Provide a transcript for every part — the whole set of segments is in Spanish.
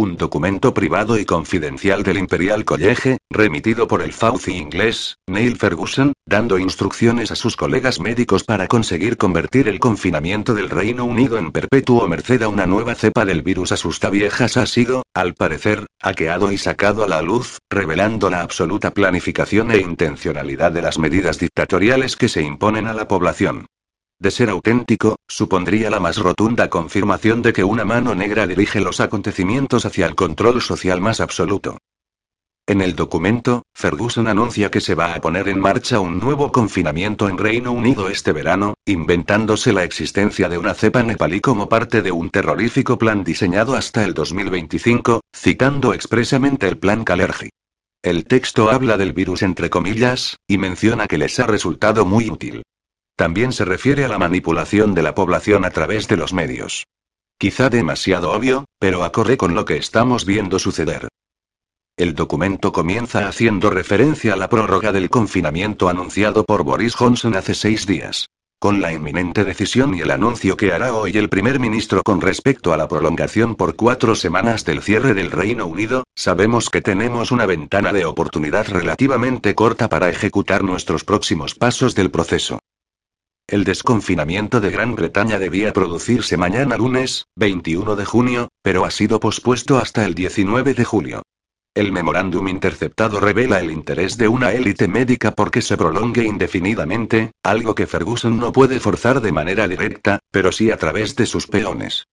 Un documento privado y confidencial del Imperial College, remitido por el Fauci inglés, Neil Ferguson, dando instrucciones a sus colegas médicos para conseguir convertir el confinamiento del Reino Unido en perpetuo merced a una nueva cepa del virus asusta viejas ha sido, al parecer, hackeado y sacado a la luz, revelando la absoluta planificación e intencionalidad de las medidas dictatoriales que se imponen a la población. De ser auténtico, supondría la más rotunda confirmación de que una mano negra dirige los acontecimientos hacia el control social más absoluto. En el documento, Ferguson anuncia que se va a poner en marcha un nuevo confinamiento en Reino Unido este verano, inventándose la existencia de una cepa nepalí como parte de un terrorífico plan diseñado hasta el 2025, citando expresamente el plan Kalergi. El texto habla del virus entre comillas, y menciona que les ha resultado muy útil. También se refiere a la manipulación de la población a través de los medios. Quizá demasiado obvio, pero acorde con lo que estamos viendo suceder. El documento comienza haciendo referencia a la prórroga del confinamiento anunciado por Boris Johnson hace seis días. Con la inminente decisión y el anuncio que hará hoy el primer ministro con respecto a la prolongación por cuatro semanas del cierre del Reino Unido, sabemos que tenemos una ventana de oportunidad relativamente corta para ejecutar nuestros próximos pasos del proceso. El desconfinamiento de Gran Bretaña debía producirse mañana lunes, 21 de junio, pero ha sido pospuesto hasta el 19 de julio. El memorándum interceptado revela el interés de una élite médica porque se prolongue indefinidamente, algo que Ferguson no puede forzar de manera directa, pero sí a través de sus peones.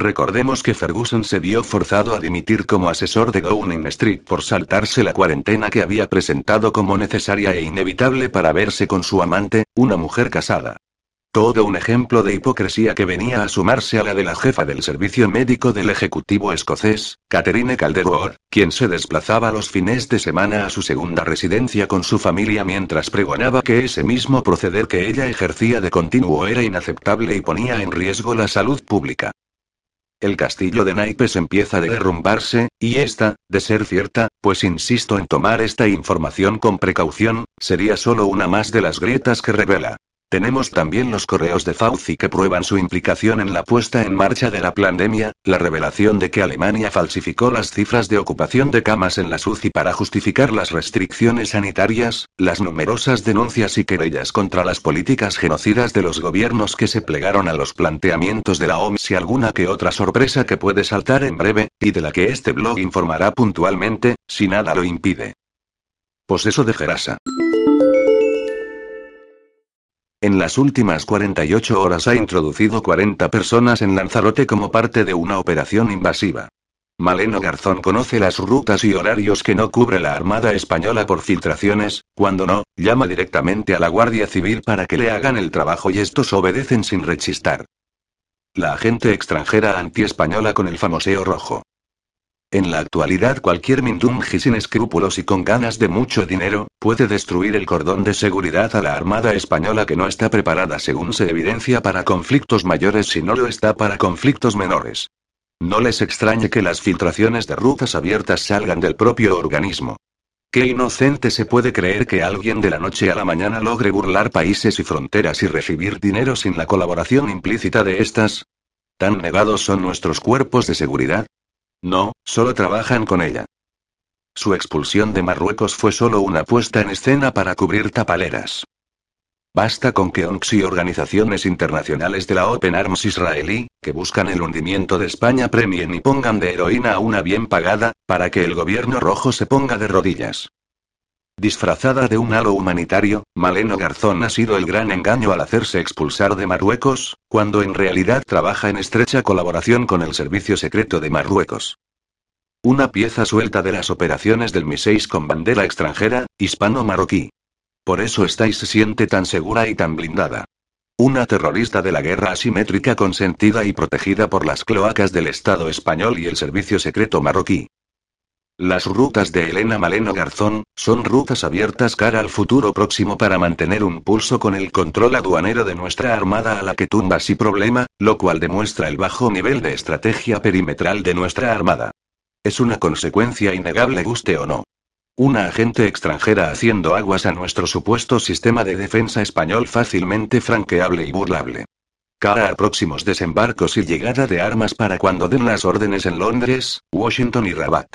Recordemos que Ferguson se vio forzado a dimitir como asesor de Downing Street por saltarse la cuarentena que había presentado como necesaria e inevitable para verse con su amante, una mujer casada. Todo un ejemplo de hipocresía que venía a sumarse a la de la jefa del servicio médico del Ejecutivo escocés, Catherine Calderwood, quien se desplazaba los fines de semana a su segunda residencia con su familia mientras pregonaba que ese mismo proceder que ella ejercía de continuo era inaceptable y ponía en riesgo la salud pública. El castillo de naipes empieza a derrumbarse, y esta, de ser cierta, pues insisto en tomar esta información con precaución, sería solo una más de las grietas que revela. Tenemos también los correos de Fauci que prueban su implicación en la puesta en marcha de la pandemia, la revelación de que Alemania falsificó las cifras de ocupación de camas en la SUCI para justificar las restricciones sanitarias, las numerosas denuncias y querellas contra las políticas genocidas de los gobiernos que se plegaron a los planteamientos de la OMS y alguna que otra sorpresa que puede saltar en breve, y de la que este blog informará puntualmente, si nada lo impide. Poseso de Gerasa. En las últimas 48 horas ha introducido 40 personas en Lanzarote como parte de una operación invasiva. Maleno Garzón conoce las rutas y horarios que no cubre la Armada Española por filtraciones, cuando no, llama directamente a la Guardia Civil para que le hagan el trabajo y estos obedecen sin rechistar. La agente extranjera anti-española con el famoseo rojo. En la actualidad cualquier mindungi sin escrúpulos y con ganas de mucho dinero, puede destruir el cordón de seguridad a la Armada Española que no está preparada según se evidencia para conflictos mayores si no lo está para conflictos menores. No les extrañe que las filtraciones de rutas abiertas salgan del propio organismo. ¿Qué inocente se puede creer que alguien de la noche a la mañana logre burlar países y fronteras y recibir dinero sin la colaboración implícita de estas? ¿Tan negados son nuestros cuerpos de seguridad? No, solo trabajan con ella. Su expulsión de Marruecos fue solo una puesta en escena para cubrir tapaleras. Basta con que ONGs y organizaciones internacionales de la Open Arms israelí, que buscan el hundimiento de España, premien y pongan de heroína a una bien pagada, para que el gobierno rojo se ponga de rodillas. Disfrazada de un halo humanitario, Maleno Garzón ha sido el gran engaño al hacerse expulsar de Marruecos, cuando en realidad trabaja en estrecha colaboración con el Servicio Secreto de Marruecos. Una pieza suelta de las operaciones del MI6 con bandera extranjera, hispano-marroquí. Por eso estáis se siente tan segura y tan blindada. Una terrorista de la guerra asimétrica consentida y protegida por las cloacas del Estado español y el Servicio Secreto marroquí. Las rutas de Elena Maleno Garzón, son rutas abiertas cara al futuro próximo para mantener un pulso con el control aduanero de nuestra armada a la que tumba sin problema, lo cual demuestra el bajo nivel de estrategia perimetral de nuestra armada. Es una consecuencia innegable guste o no. Una agente extranjera haciendo aguas a nuestro supuesto sistema de defensa español fácilmente franqueable y burlable. cara a próximos desembarcos y llegada de armas para cuando den las órdenes en Londres, Washington y Rabat.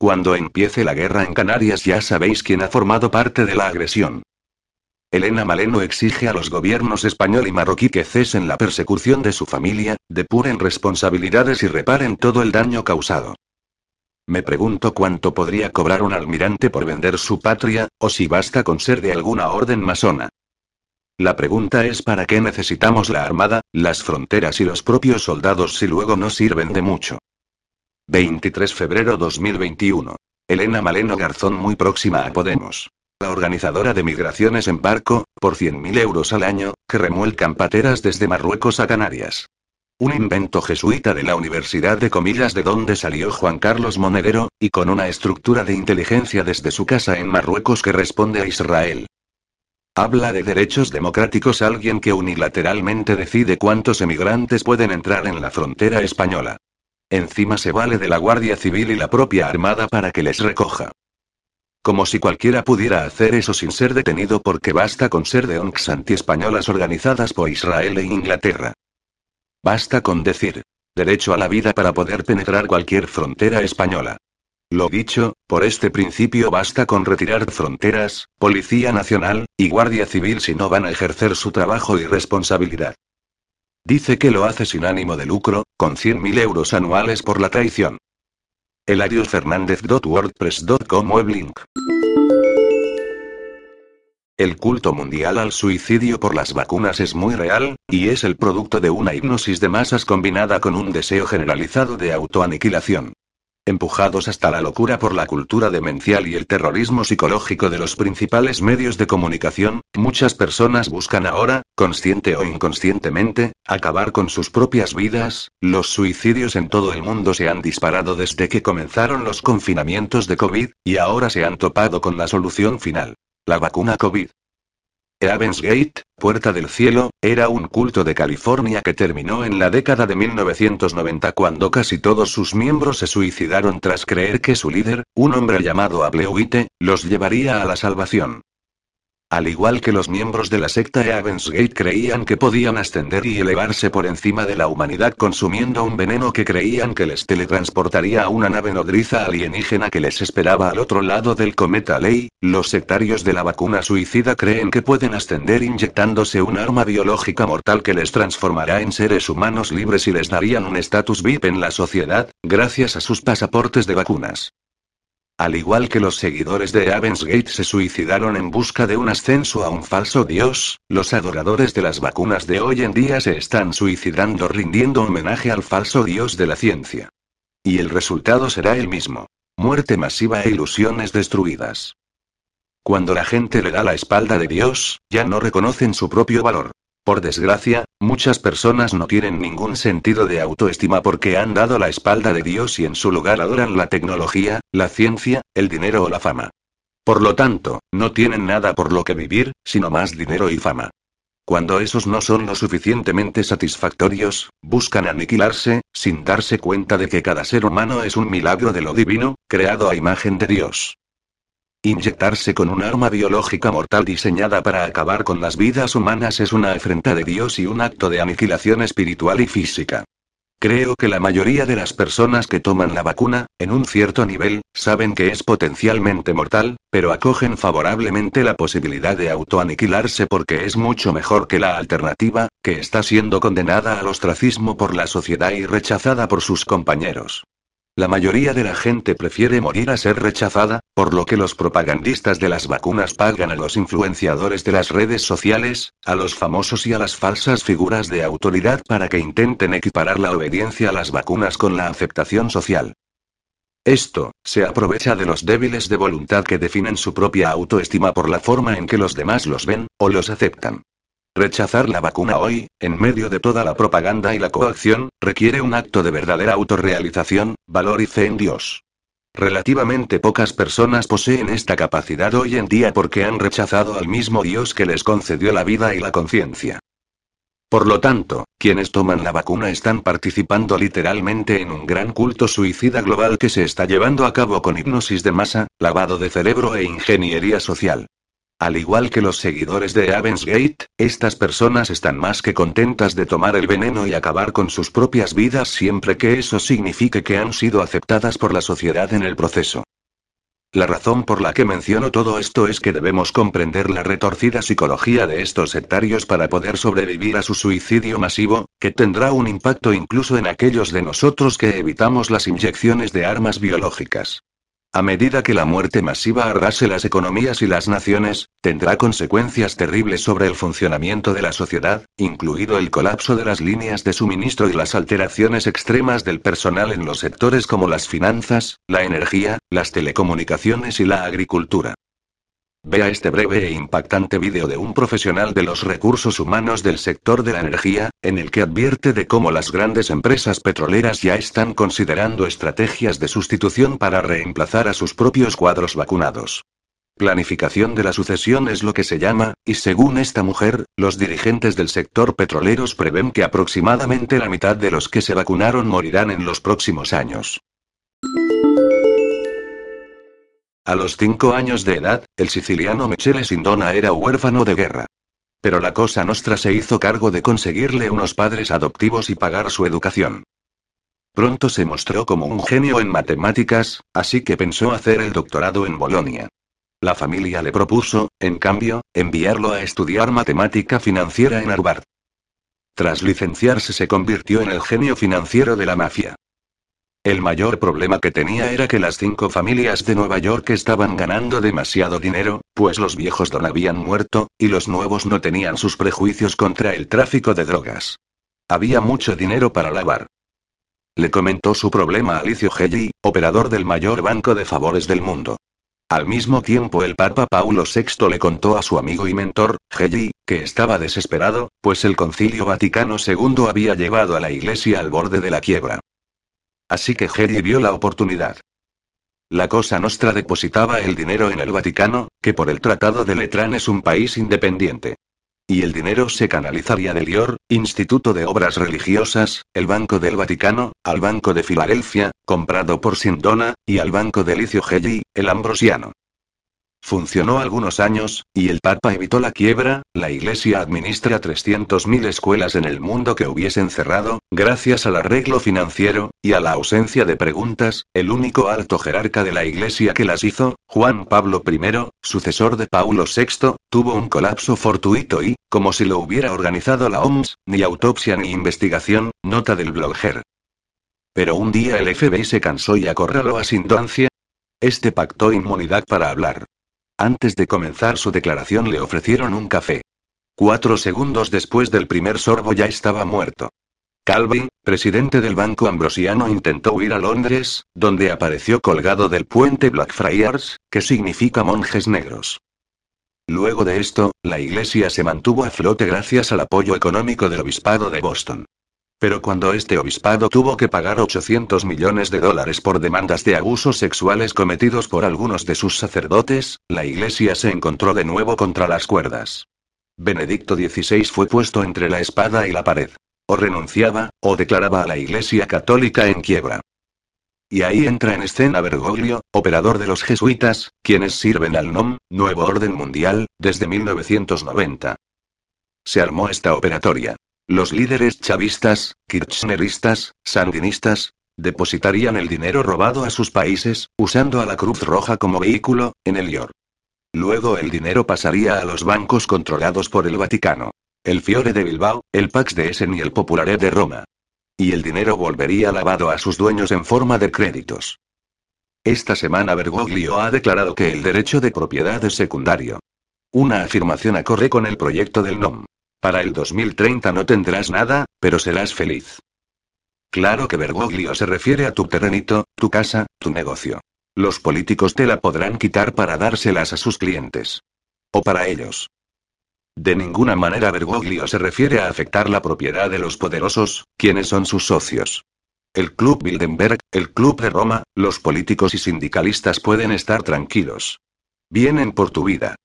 Cuando empiece la guerra en Canarias ya sabéis quién ha formado parte de la agresión. Elena Maleno exige a los gobiernos español y marroquí que cesen la persecución de su familia, depuren responsabilidades y reparen todo el daño causado. Me pregunto cuánto podría cobrar un almirante por vender su patria, o si basta con ser de alguna orden masona. La pregunta es para qué necesitamos la armada, las fronteras y los propios soldados si luego no sirven de mucho. 23 febrero 2021. Elena Maleno Garzón muy próxima a Podemos. La organizadora de migraciones en barco, por 100.000 euros al año, que remuelcan pateras desde Marruecos a Canarias. Un invento jesuita de la Universidad de Comillas de donde salió Juan Carlos Monedero, y con una estructura de inteligencia desde su casa en Marruecos que responde a Israel. Habla de derechos democráticos alguien que unilateralmente decide cuántos emigrantes pueden entrar en la frontera española. Encima se vale de la Guardia Civil y la propia Armada para que les recoja. Como si cualquiera pudiera hacer eso sin ser detenido porque basta con ser de ONGs antiespañolas organizadas por Israel e Inglaterra. Basta con decir, derecho a la vida para poder penetrar cualquier frontera española. Lo dicho, por este principio basta con retirar fronteras, Policía Nacional, y Guardia Civil si no van a ejercer su trabajo y responsabilidad. Dice que lo hace sin ánimo de lucro, con 100.000 euros anuales por la traición. Weblink. El culto mundial al suicidio por las vacunas es muy real, y es el producto de una hipnosis de masas combinada con un deseo generalizado de autoaniquilación. Empujados hasta la locura por la cultura demencial y el terrorismo psicológico de los principales medios de comunicación, muchas personas buscan ahora, consciente o inconscientemente, acabar con sus propias vidas. Los suicidios en todo el mundo se han disparado desde que comenzaron los confinamientos de COVID, y ahora se han topado con la solución final. La vacuna COVID. Heaven's Gate, Puerta del Cielo, era un culto de California que terminó en la década de 1990 cuando casi todos sus miembros se suicidaron tras creer que su líder, un hombre llamado Ableuite, los llevaría a la salvación. Al igual que los miembros de la secta Evans Gate creían que podían ascender y elevarse por encima de la humanidad consumiendo un veneno que creían que les teletransportaría a una nave nodriza alienígena que les esperaba al otro lado del cometa Ley, los sectarios de la vacuna suicida creen que pueden ascender inyectándose un arma biológica mortal que les transformará en seres humanos libres y les darían un estatus VIP en la sociedad, gracias a sus pasaportes de vacunas. Al igual que los seguidores de Gate se suicidaron en busca de un ascenso a un falso dios, los adoradores de las vacunas de hoy en día se están suicidando rindiendo homenaje al falso dios de la ciencia. Y el resultado será el mismo. Muerte masiva e ilusiones destruidas. Cuando la gente le da la espalda de Dios, ya no reconocen su propio valor. Por desgracia, muchas personas no tienen ningún sentido de autoestima porque han dado la espalda de Dios y en su lugar adoran la tecnología, la ciencia, el dinero o la fama. Por lo tanto, no tienen nada por lo que vivir, sino más dinero y fama. Cuando esos no son lo suficientemente satisfactorios, buscan aniquilarse, sin darse cuenta de que cada ser humano es un milagro de lo divino, creado a imagen de Dios. Inyectarse con un arma biológica mortal diseñada para acabar con las vidas humanas es una afrenta de Dios y un acto de aniquilación espiritual y física. Creo que la mayoría de las personas que toman la vacuna, en un cierto nivel, saben que es potencialmente mortal, pero acogen favorablemente la posibilidad de autoaniquilarse porque es mucho mejor que la alternativa, que está siendo condenada al ostracismo por la sociedad y rechazada por sus compañeros. La mayoría de la gente prefiere morir a ser rechazada, por lo que los propagandistas de las vacunas pagan a los influenciadores de las redes sociales, a los famosos y a las falsas figuras de autoridad para que intenten equiparar la obediencia a las vacunas con la aceptación social. Esto, se aprovecha de los débiles de voluntad que definen su propia autoestima por la forma en que los demás los ven, o los aceptan. Rechazar la vacuna hoy, en medio de toda la propaganda y la coacción, requiere un acto de verdadera autorrealización, valor y fe en Dios. Relativamente pocas personas poseen esta capacidad hoy en día porque han rechazado al mismo Dios que les concedió la vida y la conciencia. Por lo tanto, quienes toman la vacuna están participando literalmente en un gran culto suicida global que se está llevando a cabo con hipnosis de masa, lavado de cerebro e ingeniería social. Al igual que los seguidores de Avensgate, estas personas están más que contentas de tomar el veneno y acabar con sus propias vidas siempre que eso signifique que han sido aceptadas por la sociedad en el proceso. La razón por la que menciono todo esto es que debemos comprender la retorcida psicología de estos sectarios para poder sobrevivir a su suicidio masivo, que tendrá un impacto incluso en aquellos de nosotros que evitamos las inyecciones de armas biológicas. A medida que la muerte masiva arrase las economías y las naciones, tendrá consecuencias terribles sobre el funcionamiento de la sociedad, incluido el colapso de las líneas de suministro y las alteraciones extremas del personal en los sectores como las finanzas, la energía, las telecomunicaciones y la agricultura. Vea este breve e impactante vídeo de un profesional de los recursos humanos del sector de la energía, en el que advierte de cómo las grandes empresas petroleras ya están considerando estrategias de sustitución para reemplazar a sus propios cuadros vacunados. Planificación de la sucesión es lo que se llama, y según esta mujer, los dirigentes del sector petroleros prevén que aproximadamente la mitad de los que se vacunaron morirán en los próximos años. A los cinco años de edad, el siciliano Michele Sindona era huérfano de guerra. Pero la Cosa Nostra se hizo cargo de conseguirle unos padres adoptivos y pagar su educación. Pronto se mostró como un genio en matemáticas, así que pensó hacer el doctorado en Bolonia. La familia le propuso, en cambio, enviarlo a estudiar matemática financiera en Harvard. Tras licenciarse se convirtió en el genio financiero de la mafia. El mayor problema que tenía era que las cinco familias de Nueva York estaban ganando demasiado dinero, pues los viejos don habían muerto, y los nuevos no tenían sus prejuicios contra el tráfico de drogas. Había mucho dinero para lavar. Le comentó su problema a Alicio Gelli, operador del mayor banco de favores del mundo. Al mismo tiempo el Papa Paulo VI le contó a su amigo y mentor, Gelli, que estaba desesperado, pues el Concilio Vaticano II había llevado a la Iglesia al borde de la quiebra. Así que Jerry vio la oportunidad. La Cosa Nostra depositaba el dinero en el Vaticano, que por el Tratado de Letrán es un país independiente. Y el dinero se canalizaría del IOR, Instituto de Obras Religiosas, el Banco del Vaticano, al Banco de Filadelfia, comprado por Sindona, y al Banco de Licio Gelli, el Ambrosiano. Funcionó algunos años, y el Papa evitó la quiebra, la Iglesia administra 300.000 escuelas en el mundo que hubiesen cerrado, gracias al arreglo financiero, y a la ausencia de preguntas, el único alto jerarca de la Iglesia que las hizo, Juan Pablo I, sucesor de Paulo VI, tuvo un colapso fortuito y, como si lo hubiera organizado la OMS, ni autopsia ni investigación, nota del blogger. Pero un día el FBI se cansó y acorraló a Sindoncia. Este pactó inmunidad para hablar. Antes de comenzar su declaración le ofrecieron un café. Cuatro segundos después del primer sorbo ya estaba muerto. Calvin, presidente del Banco Ambrosiano, intentó huir a Londres, donde apareció colgado del puente Blackfriars, que significa monjes negros. Luego de esto, la iglesia se mantuvo a flote gracias al apoyo económico del obispado de Boston. Pero cuando este obispado tuvo que pagar 800 millones de dólares por demandas de abusos sexuales cometidos por algunos de sus sacerdotes, la iglesia se encontró de nuevo contra las cuerdas. Benedicto XVI fue puesto entre la espada y la pared. O renunciaba, o declaraba a la iglesia católica en quiebra. Y ahí entra en escena Bergoglio, operador de los jesuitas, quienes sirven al NOM, Nuevo Orden Mundial, desde 1990. Se armó esta operatoria. Los líderes chavistas, kirchneristas, sandinistas, depositarían el dinero robado a sus países, usando a la Cruz Roja como vehículo, en el IOR. Luego el dinero pasaría a los bancos controlados por el Vaticano. El Fiore de Bilbao, el Pax de Essen y el Populare de Roma. Y el dinero volvería lavado a sus dueños en forma de créditos. Esta semana Bergoglio ha declarado que el derecho de propiedad es secundario. Una afirmación acorde con el proyecto del NOM. Para el 2030 no tendrás nada, pero serás feliz. Claro que Bergoglio se refiere a tu terrenito, tu casa, tu negocio. Los políticos te la podrán quitar para dárselas a sus clientes. O para ellos. De ninguna manera Bergoglio se refiere a afectar la propiedad de los poderosos, quienes son sus socios. El Club Bildenberg, el Club de Roma, los políticos y sindicalistas pueden estar tranquilos. Vienen por tu vida.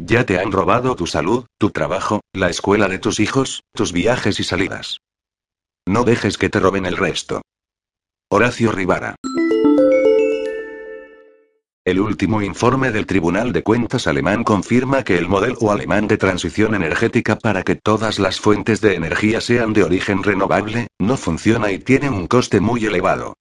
Ya te han robado tu salud, tu trabajo, la escuela de tus hijos, tus viajes y salidas. No dejes que te roben el resto. Horacio Rivara. El último informe del Tribunal de Cuentas alemán confirma que el modelo alemán de transición energética para que todas las fuentes de energía sean de origen renovable, no funciona y tiene un coste muy elevado.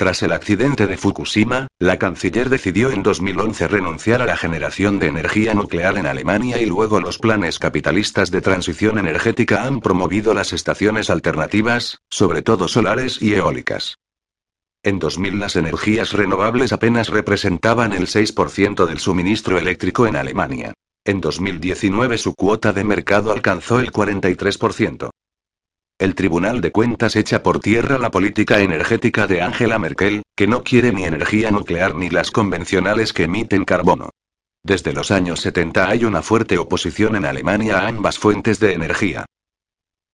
Tras el accidente de Fukushima, la canciller decidió en 2011 renunciar a la generación de energía nuclear en Alemania y luego los planes capitalistas de transición energética han promovido las estaciones alternativas, sobre todo solares y eólicas. En 2000 las energías renovables apenas representaban el 6% del suministro eléctrico en Alemania. En 2019 su cuota de mercado alcanzó el 43%. El Tribunal de Cuentas echa por tierra la política energética de Angela Merkel, que no quiere ni energía nuclear ni las convencionales que emiten carbono. Desde los años 70 hay una fuerte oposición en Alemania a ambas fuentes de energía.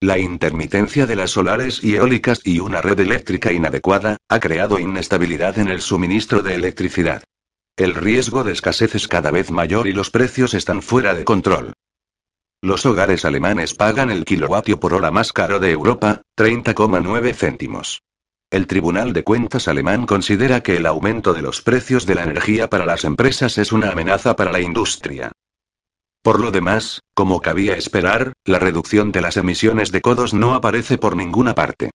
La intermitencia de las solares y eólicas y una red eléctrica inadecuada, ha creado inestabilidad en el suministro de electricidad. El riesgo de escasez es cada vez mayor y los precios están fuera de control. Los hogares alemanes pagan el kilovatio por hora más caro de Europa, 30,9 céntimos. El Tribunal de Cuentas alemán considera que el aumento de los precios de la energía para las empresas es una amenaza para la industria. Por lo demás, como cabía esperar, la reducción de las emisiones de codos no aparece por ninguna parte.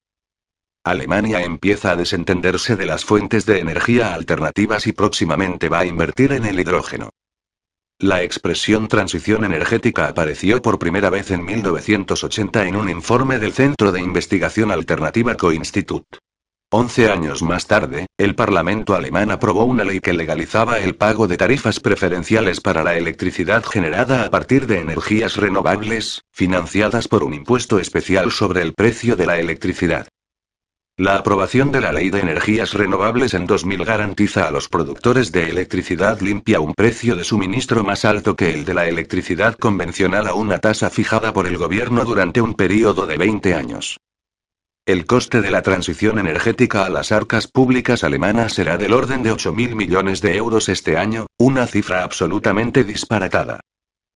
Alemania empieza a desentenderse de las fuentes de energía alternativas y próximamente va a invertir en el hidrógeno. La expresión transición energética apareció por primera vez en 1980 en un informe del Centro de Investigación Alternativa Co-Institut. Once años más tarde, el Parlamento alemán aprobó una ley que legalizaba el pago de tarifas preferenciales para la electricidad generada a partir de energías renovables, financiadas por un impuesto especial sobre el precio de la electricidad. La aprobación de la Ley de Energías Renovables en 2000 garantiza a los productores de electricidad limpia un precio de suministro más alto que el de la electricidad convencional a una tasa fijada por el gobierno durante un periodo de 20 años. El coste de la transición energética a las arcas públicas alemanas será del orden de 8.000 millones de euros este año, una cifra absolutamente disparatada.